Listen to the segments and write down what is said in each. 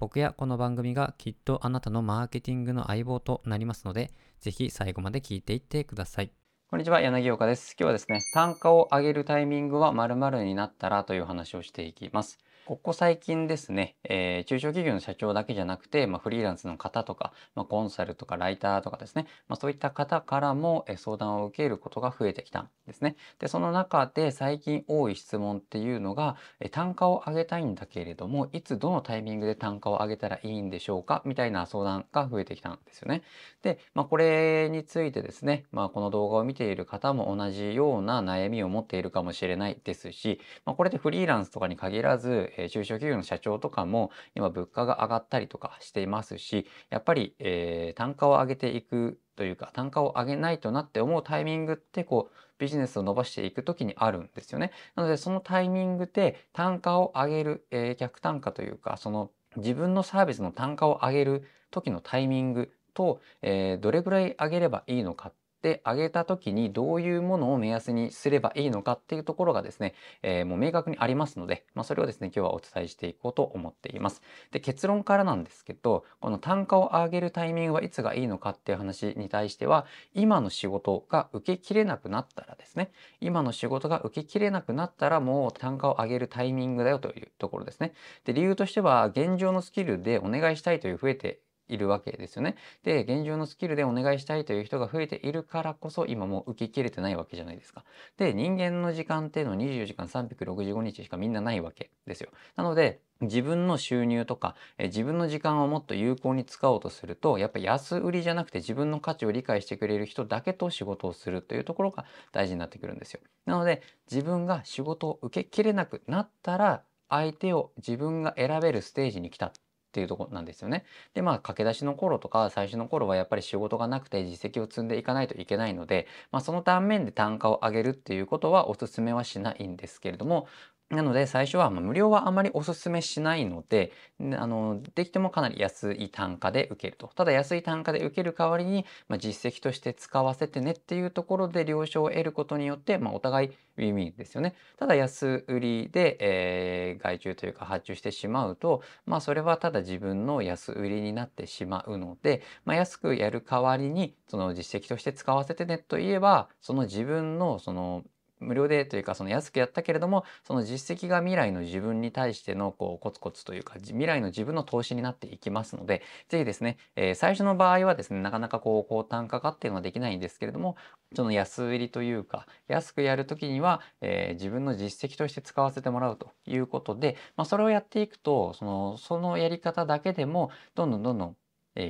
僕やこの番組がきっとあなたのマーケティングの相棒となりますので、ぜひ最後まで聞いていってください。こんにちは、柳岡です。今日はですね、単価を上げるタイミングは〇〇になったらという話をしていきます。ここ最近ですね、えー、中小企業の社長だけじゃなくて、まあ、フリーランスの方とか、まあ、コンサルとかライターとかですね、まあ、そういった方からも相談を受けることが増えてきたんですね。で、その中で最近多い質問っていうのが、え単価を上げたいんだけれども、いつどのタイミングで単価を上げたらいいんでしょうかみたいな相談が増えてきたんですよね。で、まあ、これについてですね、まあ、この動画を見ている方も同じような悩みを持っているかもしれないですし、まあ、これでフリーランスとかに限らず、え中小企業の社長とかも今物価が上がったりとかしていますしやっぱり、えー、単価を上げていくというか単価を上げないとなって思うタイミングってこうビジネスを伸ばしていく時にあるんですよね。なのでそのタイミングで単価を上げる、えー、逆単価というかその自分のサービスの単価を上げる時のタイミングと、えー、どれぐらい上げればいいのかってあげた時にどういうものを目安にすればいいのかっていうところがですね、えー、もう明確にありますので、まあ、それをですね今日はお伝えしていこうと思っています。で結論からなんですけどこの単価を上げるタイミングはいつがいいのかっていう話に対しては今の仕事が受けきれなくなったらですね今の仕事が受けきれなくなったらもう単価を上げるタイミングだよというところですね。で理由としては現状のスキルでお願いしたいという増えているわけですよね。で現状のスキルでお願いしたいという人が増えているからこそ今もう受けきれてないわけじゃないですか。で人間の時間っていうのは24時間365日しかみんなないわけですよ。なので自分の収入とかえ自分の時間をもっと有効に使おうとするとやっぱ安売りじゃなくて自分の価値を理解してくれる人だけと仕事をするというところが大事になってくるんですよ。なので自分が仕事を受けきれなくなったら相手を自分が選べるステージに来たっていうとこなんですよね。でまあ駆け出しの頃とか最初の頃はやっぱり仕事がなくて実績を積んでいかないといけないので、まあ、その断面で単価を上げるっていうことはおすすめはしないんですけれどもなので最初はま無料はあまりおすすめしないのであのできてもかなり安い単価で受けると。ただ安い単価で受ける代わりに、まあ、実績として使わせてねっていうところで了承を得ることによって、まあ、お互いウィンウィンですよね。ただ安売りで、えー、外注というか発注してしまうと、まあ、それはただ自分の安売りになってしまうので、まあ、安くやる代わりにその実績として使わせてねといえばその自分のその無料でというかその安くやったけれどもその実績が未来の自分に対してのこうコツコツというか未来の自分の投資になっていきますので是非ですね、えー、最初の場合はですねなかなかこう高単価化っていうのはできないんですけれどもその安売りというか安くやる時には、えー、自分の実績として使わせてもらうということで、まあ、それをやっていくとそのそのやり方だけでもどんどんどんどん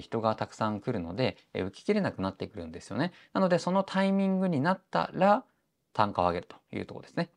人がたくさん来るので受けきれなくなってくるんですよね。なのでそのタイミングになったら単価を上げるというとこですね。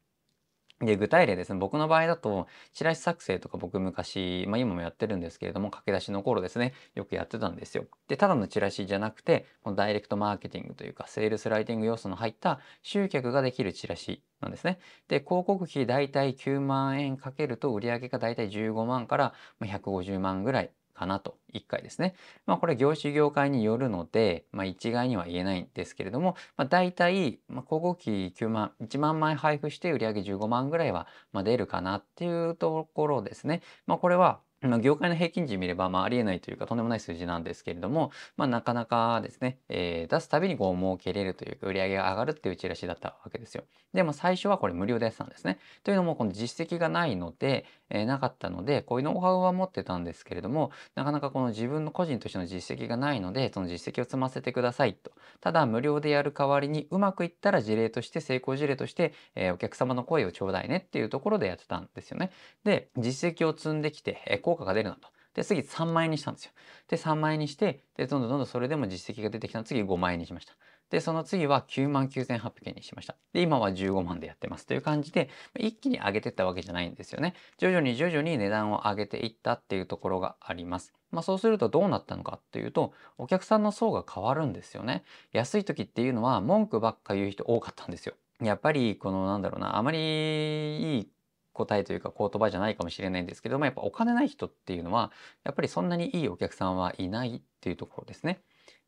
で具体例ですね僕の場合だとチラシ作成とか僕昔、まあ、今もやってるんですけれども駆け出しの頃ですねよくやってたんですよ。でただのチラシじゃなくてこのダイレクトマーケティングというかセールスライティング要素の入った集客ができるチラシなんですね。で広告費大体9万円かけると売上が大体15万から150万ぐらいかなと1回ですね。まあこれ業種業界によるので、まあ、一概には言えないんですけれども、まあ、大体、まあ、広告費9万1万枚配布して売上15万ぐらいは、まあ、出るかなっていうところですね。まあ、これはまあ、業界の平均値見れば、まあ、ありえないというかとんでもない数字なんですけれども、まあ、なかなかですね、えー、出すたびにこう儲けれるというか売り上げが上がるっていうチラシだったわけですよ。でも最初はこれ無料でやってたんですね。というのもこの実績がないので、えー、なかったのでこういうノウハウは持ってたんですけれどもなかなかこの自分の個人としての実績がないのでその実績を積ませてくださいと。ただ無料でやる代わりにうまくいったら事例として成功事例として、えー、お客様の声をちょうだいねっていうところでやってたんですよね。で実績を積んできて、えー、効果が出るなと。で、次3万円にしたんですよ。で、3万円にして、で、どんどんどんどんそれでも実績が出てきたの次5万円にしました。で、その次は9万9800円にしました。で、今は15万でやってますという感じで、一気に上げてったわけじゃないんですよね。徐々に徐々に値段を上げていったっていうところがあります。まあ、そうするとどうなったのかっていうとお客さんの層が変わるんですよね。安い時っていうのは文句ばっか言う人多かったんですよ。やっぱりこのなんだろうなあまりいい答えというか言葉じゃないかもしれないんですけどもやっぱお金ない人っていうのはやっぱりそんなにいいお客さんはいないっていうところですね。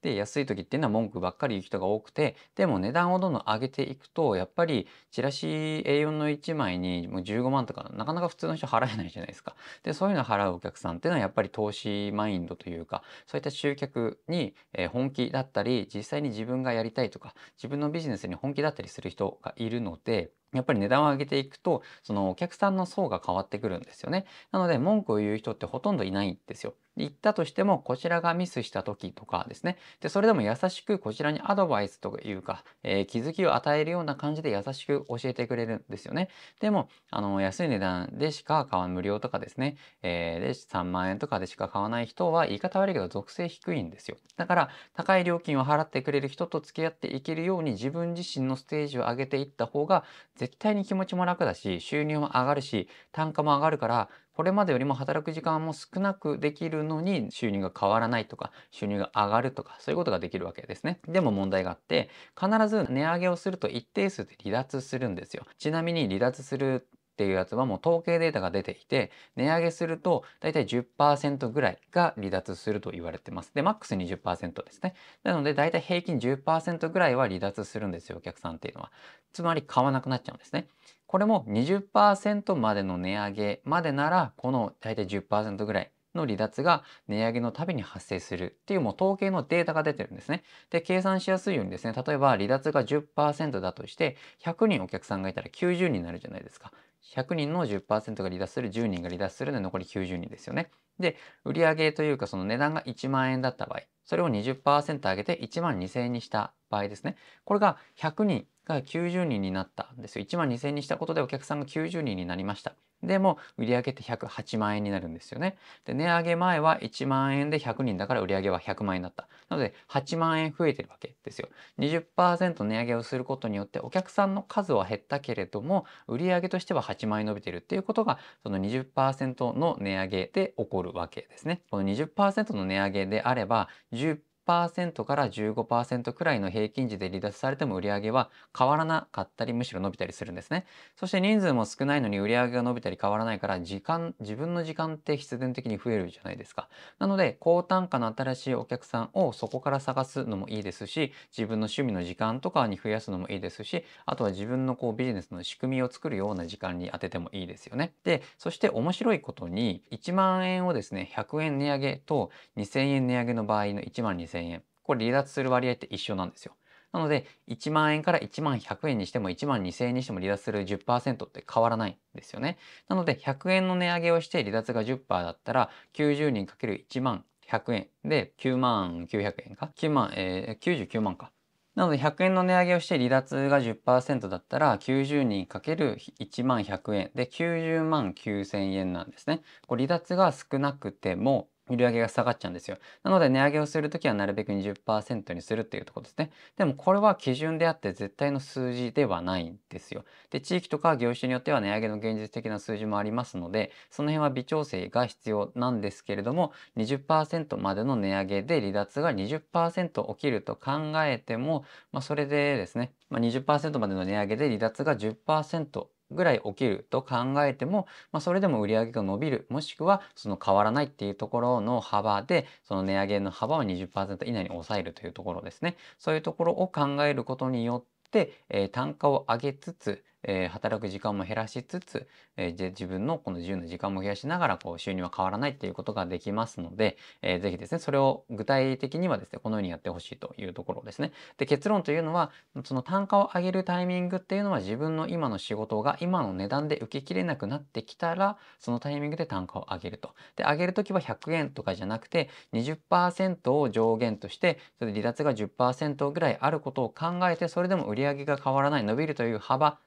で安い時っていうのは文句ばっかり言う人が多くてでも値段をどんどん上げていくとやっぱりチラシ A4 の1枚にもう15万とかなかなか普通の人払えないじゃないですか。でそういうのを払うお客さんっていうのはやっぱり投資マインドというかそういった集客に本気だったり実際に自分がやりたいとか自分のビジネスに本気だったりする人がいるのでやっぱり値段を上げていくとそのお客さんの層が変わってくるんですよね。なので文句を言う人ってほとんどいないんですよ。言ったとしてもこちらがミスした時とかですね。でそれでも優しくこちらにアドバイスというか、えー、気づきを与えるような感じで優しく教えてくれるんですよね。でもあの安い値段でしか買わ無料とかですね、えー、で3万円とかでしか買わない人は言い方悪いけど属性低いんですよ。だから高い料金を払ってくれる人と付き合っていけるように自分自身のステージを上げていった方が絶対に気持ちも楽だし収入も上がるし単価も上がるからこれまでよりも働く時間も少なくできるのに収入が変わらないとか収入が上がるとかそういうことができるわけですね。でも問題があって必ず値上げをすると一定数で離脱するんですよ。ちなみに離脱するっていうやつはもう統計データが出ていて値上げすると大体10%ぐらいが離脱すると言われてます。で、マックス20%ですね。なので大体平均10%ぐらいは離脱するんですよ、お客さんっていうのは。つまり買わなくなっちゃうんですね。これも20%までの値上げまでならこの大体10%ぐらいの離脱が値上げのたびに発生するっていうもう統計のデータが出てるんですね。で、計算しやすいようにですね、例えば離脱が10%だとして100人お客さんがいたら90人になるじゃないですか。100人の10%が離脱する10人が離脱するので残り90人ですよね。で売上というかその値段が1万円だった場合それを20%上げて1万2000円にした場合ですねこれが100人が90人になったんですよ1万2000にしたことでお客さんが90人になりましたでも売上って108万円になるんですよね。で値上げ前は1万円で100人だから売上は100万円だった。なので8万円増えてるわけですよ。20%値上げをすることによってお客さんの数は減ったけれども売上としては8万円伸びてるっていうことがその20%の値上げで起こるわけですね。この20%の値上げであれば10 10%から15%くらいの平均値で離脱されても売上は変わらなかったりむしろ伸びたりするんですね。そして人数も少ないのに売上が伸びたり変わらないから時間自分の時間って必然的に増えるじゃないですか。なので高単価の新しいお客さんをそこから探すのもいいですし自分の趣味の時間とかに増やすのもいいですしあとは自分のこうビジネスの仕組みを作るような時間に当ててもいいですよね。でそして面白いことに1万円をですね100円値上げと2000円値上げの場合の1万2000 2000円。これ離脱する割合って一緒なんですよ。なので、1万円から1万100円にしても1万2000円にしても離脱する10%って変わらないんですよね。なので、100円の値上げをして離脱が10%だったら、90人かける1万100円で9万900円か ?9 万、えー、99万か。なので100円の値上げをして離脱が10%だったら90人かける1万100円で90万9000円なんですね。こ離脱が少なくても売上が下がっちゃうんですよ。なので値上げをするときはなるべく20%にするっていうところですね。でもこれは基準であって絶対の数字ではないんですよ。で、地域とか業種によっては値上げの現実的な数字もありますので、その辺は微調整が必要なんですけれども、20%までの値上げで離脱が20%起きると考えても、まあ、それでですね、まあ、20%までの値上げで離脱が10%ぐらい起きると考えても、まあ、それでも売上が伸びるもしくはその変わらないっていうところの幅でその値上げの幅を20%以内に抑えるというところですね。そういうところを考えることによって、えー、単価を上げつつえー、働く時間も減らしつつ、えー、自分のこの自由な時間も増やしながらこう収入は変わらないっていうことができますので、えー、ぜひですねそれを具体的にはですねこのようにやってほしいというところですね。で結論というのはその単価を上げるタイミングっていうのは自分の今の仕事が今の値段で受けきれなくなってきたらそのタイミングで単価を上げると。で上げる時は100円とかじゃなくて20%を上限としてそれで離脱が10%ぐらいあることを考えてそれでも売上が変わらない伸びるという幅、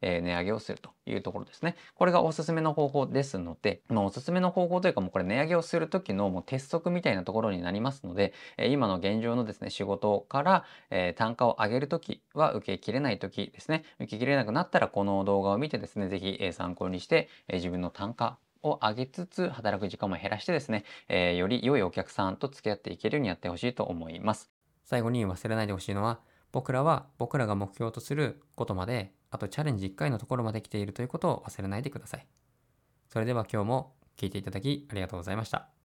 えー、値上げをするというところですね。これがおすすめの方法ですので、まあ、おすすめの方法というかもうこれ値上げをする時のもう鉄則みたいなところになりますので、え、今の現状のですね仕事から、えー、単価を上げる時は受けきれない時ですね受けきれなくなったらこの動画を見てですね是非、え参考にして、え自分の単価を上げつつ、働く時間も減らしてですね、えーより良いお客さんと付き合っていけるようにやってほしいと思います。最後に忘れないでほしいのは、僕らは僕らが目標とすることまで、あとチャレンジ1回のところまで来ているということを忘れないでください。それでは今日も聞いていただきありがとうございました。